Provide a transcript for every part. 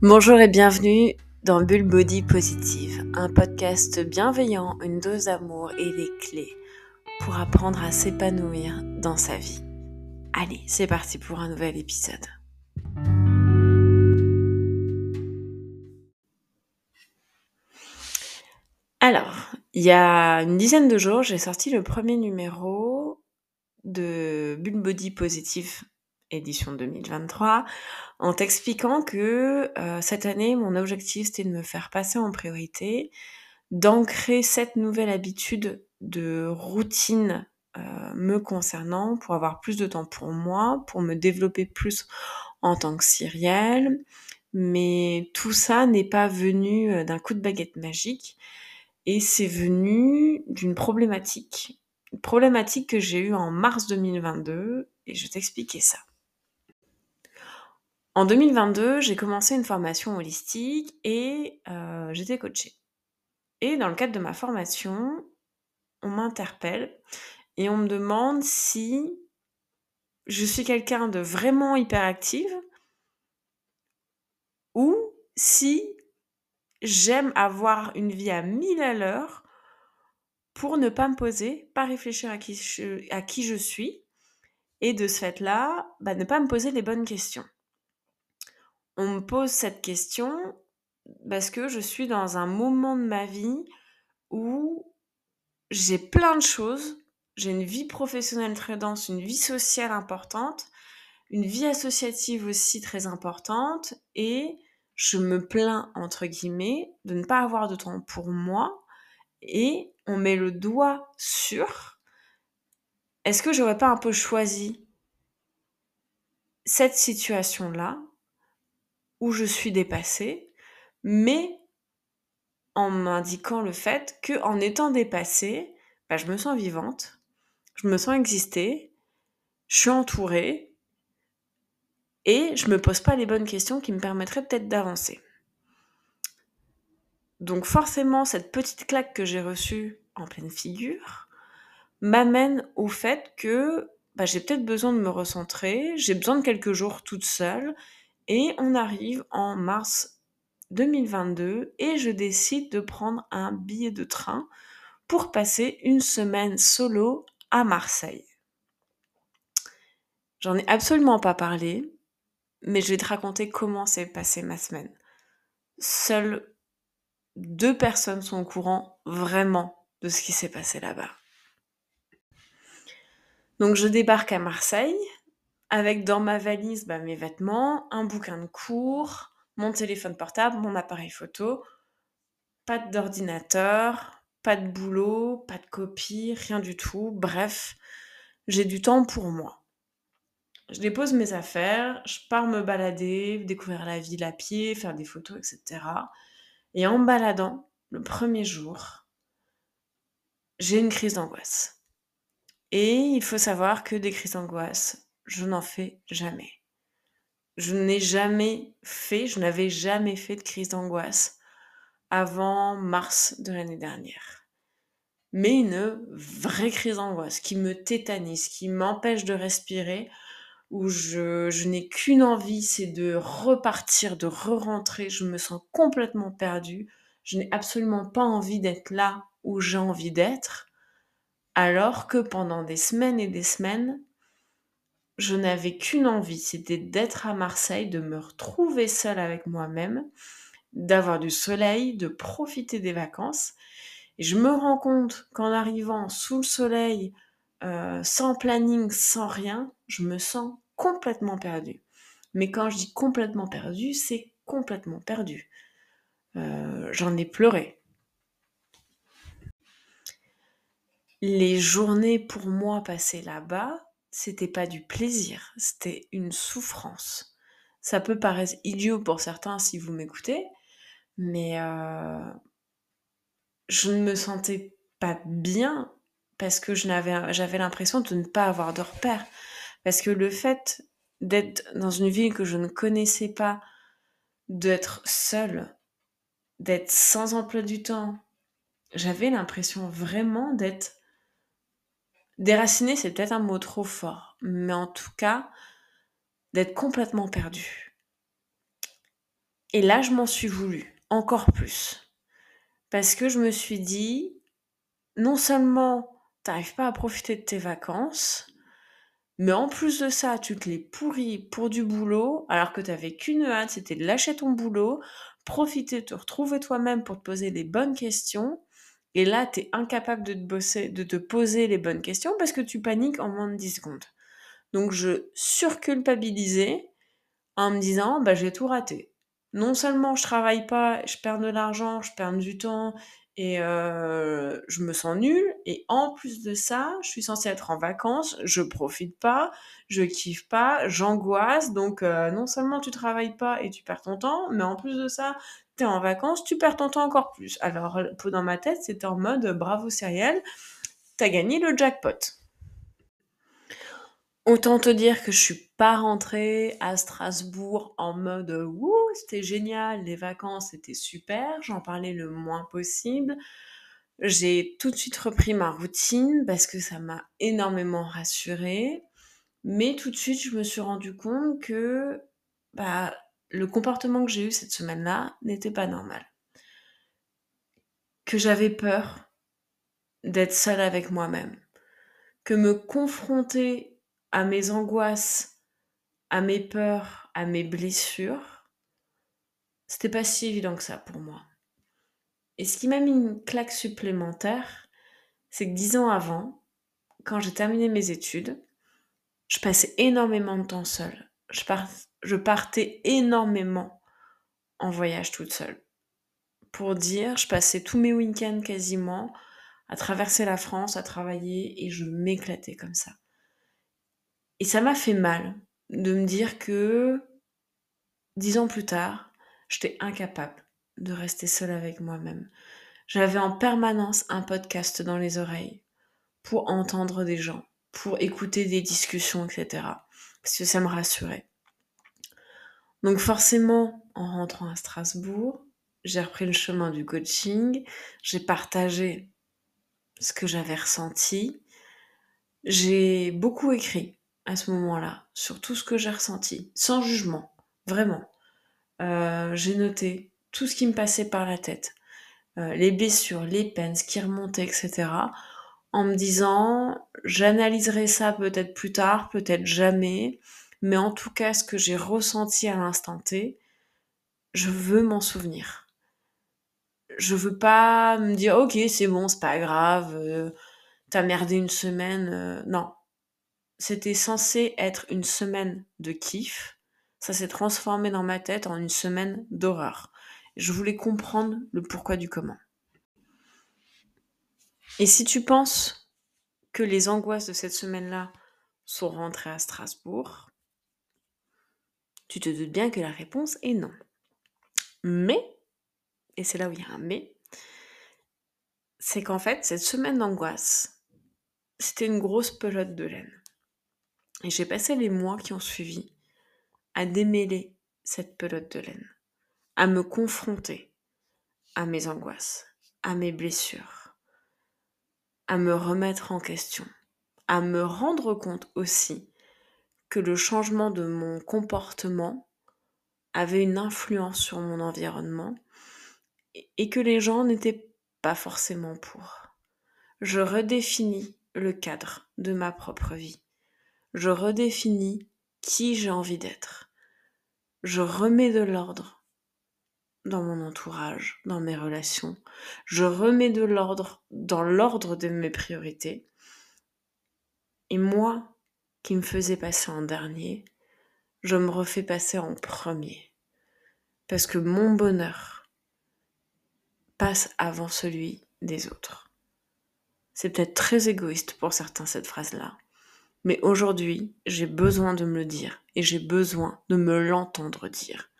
Bonjour et bienvenue dans Bull Body Positive, un podcast bienveillant, une dose d'amour et des clés pour apprendre à s'épanouir dans sa vie. Allez, c'est parti pour un nouvel épisode. Alors, il y a une dizaine de jours, j'ai sorti le premier numéro de Bull Body Positive édition 2023, en t'expliquant que euh, cette année, mon objectif, c'était de me faire passer en priorité, d'ancrer cette nouvelle habitude de routine euh, me concernant pour avoir plus de temps pour moi, pour me développer plus en tant que Cyrielle. Mais tout ça n'est pas venu euh, d'un coup de baguette magique et c'est venu d'une problématique. Une problématique que j'ai eue en mars 2022 et je vais t'expliquer ça. En 2022, j'ai commencé une formation holistique et euh, j'étais coachée. Et dans le cadre de ma formation, on m'interpelle et on me demande si je suis quelqu'un de vraiment hyperactive ou si j'aime avoir une vie à mille à l'heure pour ne pas me poser, pas réfléchir à qui je, à qui je suis et de ce fait-là, bah, ne pas me poser les bonnes questions on me pose cette question parce que je suis dans un moment de ma vie où j'ai plein de choses. J'ai une vie professionnelle très dense, une vie sociale importante, une vie associative aussi très importante et je me plains, entre guillemets, de ne pas avoir de temps pour moi et on met le doigt sur est-ce que j'aurais pas un peu choisi cette situation-là où je suis dépassée, mais en m'indiquant le fait que en étant dépassée, bah, je me sens vivante, je me sens exister, je suis entourée et je me pose pas les bonnes questions qui me permettraient peut-être d'avancer. Donc forcément, cette petite claque que j'ai reçue en pleine figure m'amène au fait que bah, j'ai peut-être besoin de me recentrer, j'ai besoin de quelques jours toute seule et on arrive en mars 2022 et je décide de prendre un billet de train pour passer une semaine solo à Marseille. J'en ai absolument pas parlé, mais je vais te raconter comment s'est passée ma semaine. Seules deux personnes sont au courant vraiment de ce qui s'est passé là-bas. Donc je débarque à Marseille, avec dans ma valise bah, mes vêtements, un bouquin de cours, mon téléphone portable, mon appareil photo, pas d'ordinateur, pas de boulot, pas de copie, rien du tout. Bref, j'ai du temps pour moi. Je dépose mes affaires, je pars me balader, découvrir la ville à pied, faire des photos, etc. Et en baladant, le premier jour, j'ai une crise d'angoisse. Et il faut savoir que des crises d'angoisse, je n'en fais jamais. Je n'ai jamais fait, je n'avais jamais fait de crise d'angoisse avant mars de l'année dernière. Mais une vraie crise d'angoisse qui me tétanise, qui m'empêche de respirer, où je, je n'ai qu'une envie, c'est de repartir, de re-rentrer. Je me sens complètement perdue. Je n'ai absolument pas envie d'être là où j'ai envie d'être. Alors que pendant des semaines et des semaines, je n'avais qu'une envie, c'était d'être à Marseille, de me retrouver seule avec moi-même, d'avoir du soleil, de profiter des vacances. Et je me rends compte qu'en arrivant sous le soleil, euh, sans planning, sans rien, je me sens complètement perdue. Mais quand je dis complètement perdue, c'est complètement perdu. Euh, j'en ai pleuré. Les journées pour moi passées là-bas, c'était pas du plaisir, c'était une souffrance. Ça peut paraître idiot pour certains si vous m'écoutez, mais euh, je ne me sentais pas bien parce que j'avais l'impression de ne pas avoir de repères. Parce que le fait d'être dans une ville que je ne connaissais pas, d'être seule, d'être sans emploi du temps, j'avais l'impression vraiment d'être Déraciner, c'est peut-être un mot trop fort, mais en tout cas, d'être complètement perdu. Et là, je m'en suis voulu encore plus. Parce que je me suis dit, non seulement t'arrives pas à profiter de tes vacances, mais en plus de ça, tu te les pourris pour du boulot, alors que t'avais qu'une hâte, c'était de lâcher ton boulot, profiter te retrouver toi-même pour te poser les bonnes questions. Et là, tu es incapable de te, bosser, de te poser les bonnes questions parce que tu paniques en moins de 10 secondes. Donc je surculpabilisais en me disant, bah, j'ai tout raté. Non seulement je travaille pas, je perds de l'argent, je perds du temps et je me sens nulle. Et en plus de ça, je suis censée être en vacances, je profite pas, je kiffe pas, j'angoisse. Donc non seulement tu travailles pas et tu perds ton temps, mais en plus de ça, tu es en vacances, tu perds ton temps encore plus. Alors dans ma tête, c'était en mode bravo Cyrielle, t'as gagné le jackpot. Autant te dire que je suis pas rentrée à Strasbourg en mode wouh, c'était génial, les vacances étaient super, j'en parlais le moins possible. J'ai tout de suite repris ma routine parce que ça m'a énormément rassurée. Mais tout de suite, je me suis rendu compte que bah, le comportement que j'ai eu cette semaine-là n'était pas normal. Que j'avais peur d'être seule avec moi-même. Que me confronter à mes angoisses, à mes peurs, à mes blessures, c'était pas si évident que ça pour moi. Et ce qui m'a mis une claque supplémentaire, c'est que dix ans avant, quand j'ai terminé mes études, je passais énormément de temps seule. Je, je partais énormément en voyage toute seule. Pour dire, je passais tous mes week-ends quasiment à traverser la France, à travailler, et je m'éclatais comme ça. Et ça m'a fait mal de me dire que dix ans plus tard, j'étais incapable de rester seule avec moi-même. J'avais en permanence un podcast dans les oreilles pour entendre des gens, pour écouter des discussions, etc. Parce que ça me rassurait. Donc forcément, en rentrant à Strasbourg, j'ai repris le chemin du coaching, j'ai partagé ce que j'avais ressenti, j'ai beaucoup écrit à ce moment-là, sur tout ce que j'ai ressenti, sans jugement, vraiment. Euh, j'ai noté tout ce qui me passait par la tête, euh, les blessures, les peines, ce qui remontait, etc. En me disant, j'analyserai ça peut-être plus tard, peut-être jamais, mais en tout cas, ce que j'ai ressenti à l'instant T, je veux m'en souvenir. Je veux pas me dire, ok, c'est bon, c'est pas grave, euh, t'as merdé une semaine. non, c'était censé être une semaine de kiff. Ça s'est transformé dans ma tête en une semaine d'horreur. Je voulais comprendre le pourquoi du comment. Et si tu penses que les angoisses de cette semaine-là sont rentrées à Strasbourg, tu te doutes bien que la réponse est non. Mais, et c'est là où il y a un mais, c'est qu'en fait, cette semaine d'angoisse, c'était une grosse pelote de laine. Et j'ai passé les mois qui ont suivi à démêler cette pelote de laine, à me confronter à mes angoisses, à mes blessures, à me remettre en question, à me rendre compte aussi que le changement de mon comportement avait une influence sur mon environnement et que les gens n'étaient pas forcément pour. Je redéfinis le cadre de ma propre vie je redéfinis qui j'ai envie d'être. Je remets de l'ordre dans mon entourage, dans mes relations. Je remets de l'ordre dans l'ordre de mes priorités. Et moi, qui me faisais passer en dernier, je me refais passer en premier. Parce que mon bonheur passe avant celui des autres. C'est peut-être très égoïste pour certains cette phrase-là. Mais aujourd'hui, j'ai besoin de me le dire et j'ai besoin de me l'entendre dire.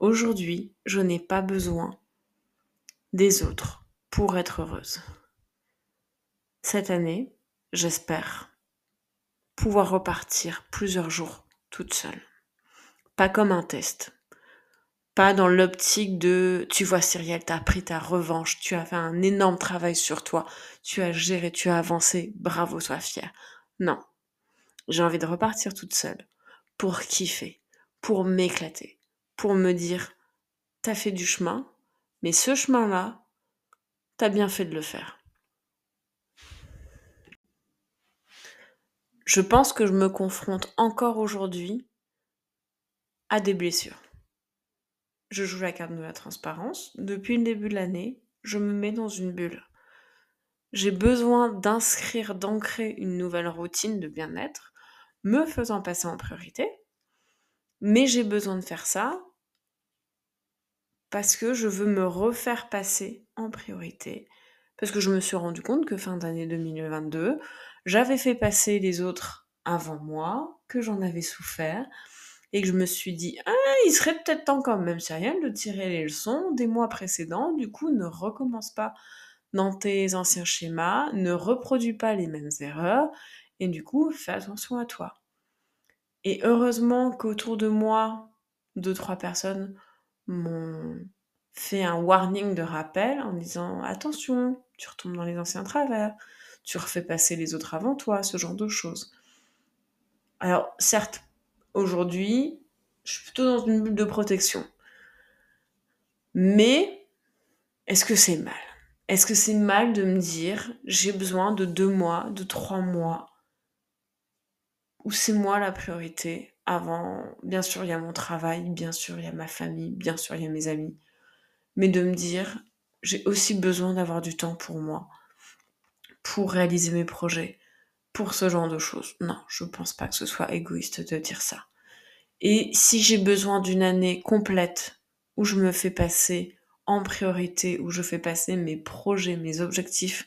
Aujourd'hui, je n'ai pas besoin des autres pour être heureuse. Cette année, j'espère pouvoir repartir plusieurs jours toute seule. Pas comme un test. Pas dans l'optique de tu vois Cyrielle, t'as pris ta revanche, tu as fait un énorme travail sur toi, tu as géré, tu as avancé, bravo, sois fière. Non, j'ai envie de repartir toute seule pour kiffer, pour m'éclater, pour me dire tu as fait du chemin, mais ce chemin-là, tu as bien fait de le faire. Je pense que je me confronte encore aujourd'hui à des blessures. Je joue la carte de la transparence. Depuis le début de l'année, je me mets dans une bulle. J'ai besoin d'inscrire, d'ancrer une nouvelle routine de bien-être, me faisant passer en priorité. Mais j'ai besoin de faire ça parce que je veux me refaire passer en priorité. Parce que je me suis rendu compte que fin d'année 2022, j'avais fait passer les autres avant moi, que j'en avais souffert, et que je me suis dit, ah, il serait peut-être temps quand même, Cyrielle, de tirer les leçons des mois précédents, du coup, ne recommence pas dans tes anciens schémas, ne reproduis pas les mêmes erreurs, et du coup, fais attention à toi. Et heureusement qu'autour de moi, deux, trois personnes m'ont fait un warning de rappel en disant attention, tu retombes dans les anciens travers, tu refais passer les autres avant toi, ce genre de choses. Alors, certes, aujourd'hui, je suis plutôt dans une bulle de protection. Mais, est-ce que c'est mal? Est-ce que c'est mal de me dire, j'ai besoin de deux mois, de trois mois, où c'est moi la priorité avant, bien sûr, il y a mon travail, bien sûr, il y a ma famille, bien sûr, il y a mes amis, mais de me dire, j'ai aussi besoin d'avoir du temps pour moi, pour réaliser mes projets, pour ce genre de choses. Non, je pense pas que ce soit égoïste de dire ça. Et si j'ai besoin d'une année complète où je me fais passer en priorité, où je fais passer mes projets, mes objectifs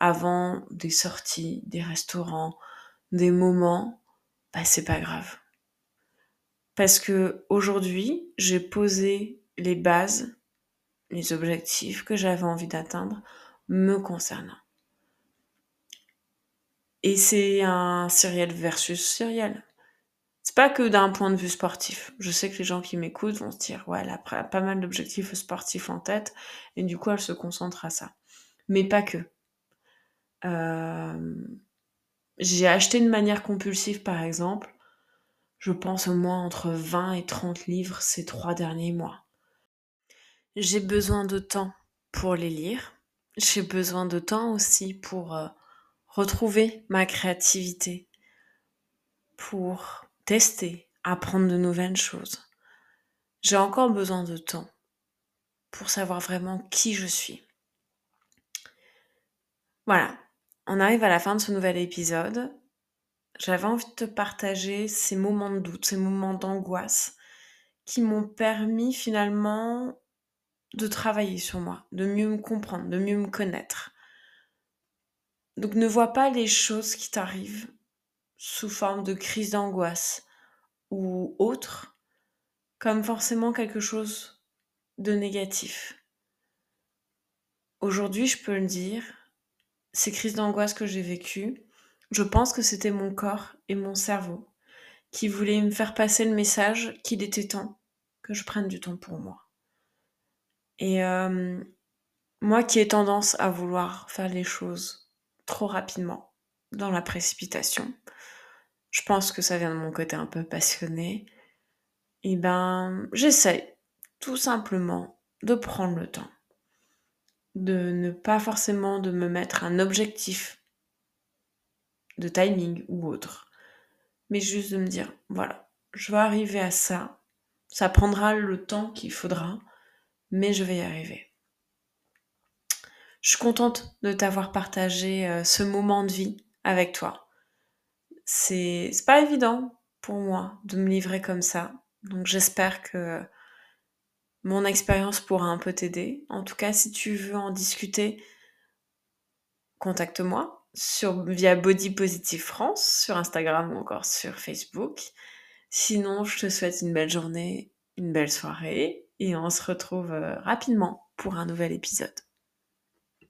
avant des sorties, des restaurants, des moments, bah c'est pas grave. Parce que aujourd'hui, j'ai posé les bases, les objectifs que j'avais envie d'atteindre me concernant. Et c'est un serial versus serial. C'est pas que d'un point de vue sportif. Je sais que les gens qui m'écoutent vont se dire, ouais, elle a pas mal d'objectifs sportifs en tête, et du coup, elle se concentre à ça. Mais pas que. Euh, j'ai acheté de manière compulsive, par exemple, je pense au moins entre 20 et 30 livres ces trois derniers mois. J'ai besoin de temps pour les lire. J'ai besoin de temps aussi pour euh, retrouver ma créativité, pour tester, apprendre de nouvelles choses. J'ai encore besoin de temps pour savoir vraiment qui je suis. Voilà, on arrive à la fin de ce nouvel épisode. J'avais envie de te partager ces moments de doute, ces moments d'angoisse qui m'ont permis finalement de travailler sur moi, de mieux me comprendre, de mieux me connaître, donc ne vois pas les choses qui t'arrivent sous forme de crise d'angoisse ou autre comme forcément quelque chose de négatif. Aujourd'hui, je peux le dire, ces crises d'angoisse que j'ai vécues, je pense que c'était mon corps et mon cerveau qui voulaient me faire passer le message qu'il était temps que je prenne du temps pour moi. Et euh, moi qui ai tendance à vouloir faire les choses trop rapidement dans la précipitation. Je pense que ça vient de mon côté un peu passionné. Et ben, j'essaie tout simplement de prendre le temps. De ne pas forcément de me mettre un objectif de timing ou autre. Mais juste de me dire, voilà, je vais arriver à ça. Ça prendra le temps qu'il faudra, mais je vais y arriver. Je suis contente de t'avoir partagé euh, ce moment de vie avec toi. C'est pas évident pour moi de me livrer comme ça. Donc j'espère que mon expérience pourra un peu t'aider. En tout cas, si tu veux en discuter, contacte-moi via Body Positive France sur Instagram ou encore sur Facebook. Sinon, je te souhaite une belle journée, une belle soirée et on se retrouve euh, rapidement pour un nouvel épisode.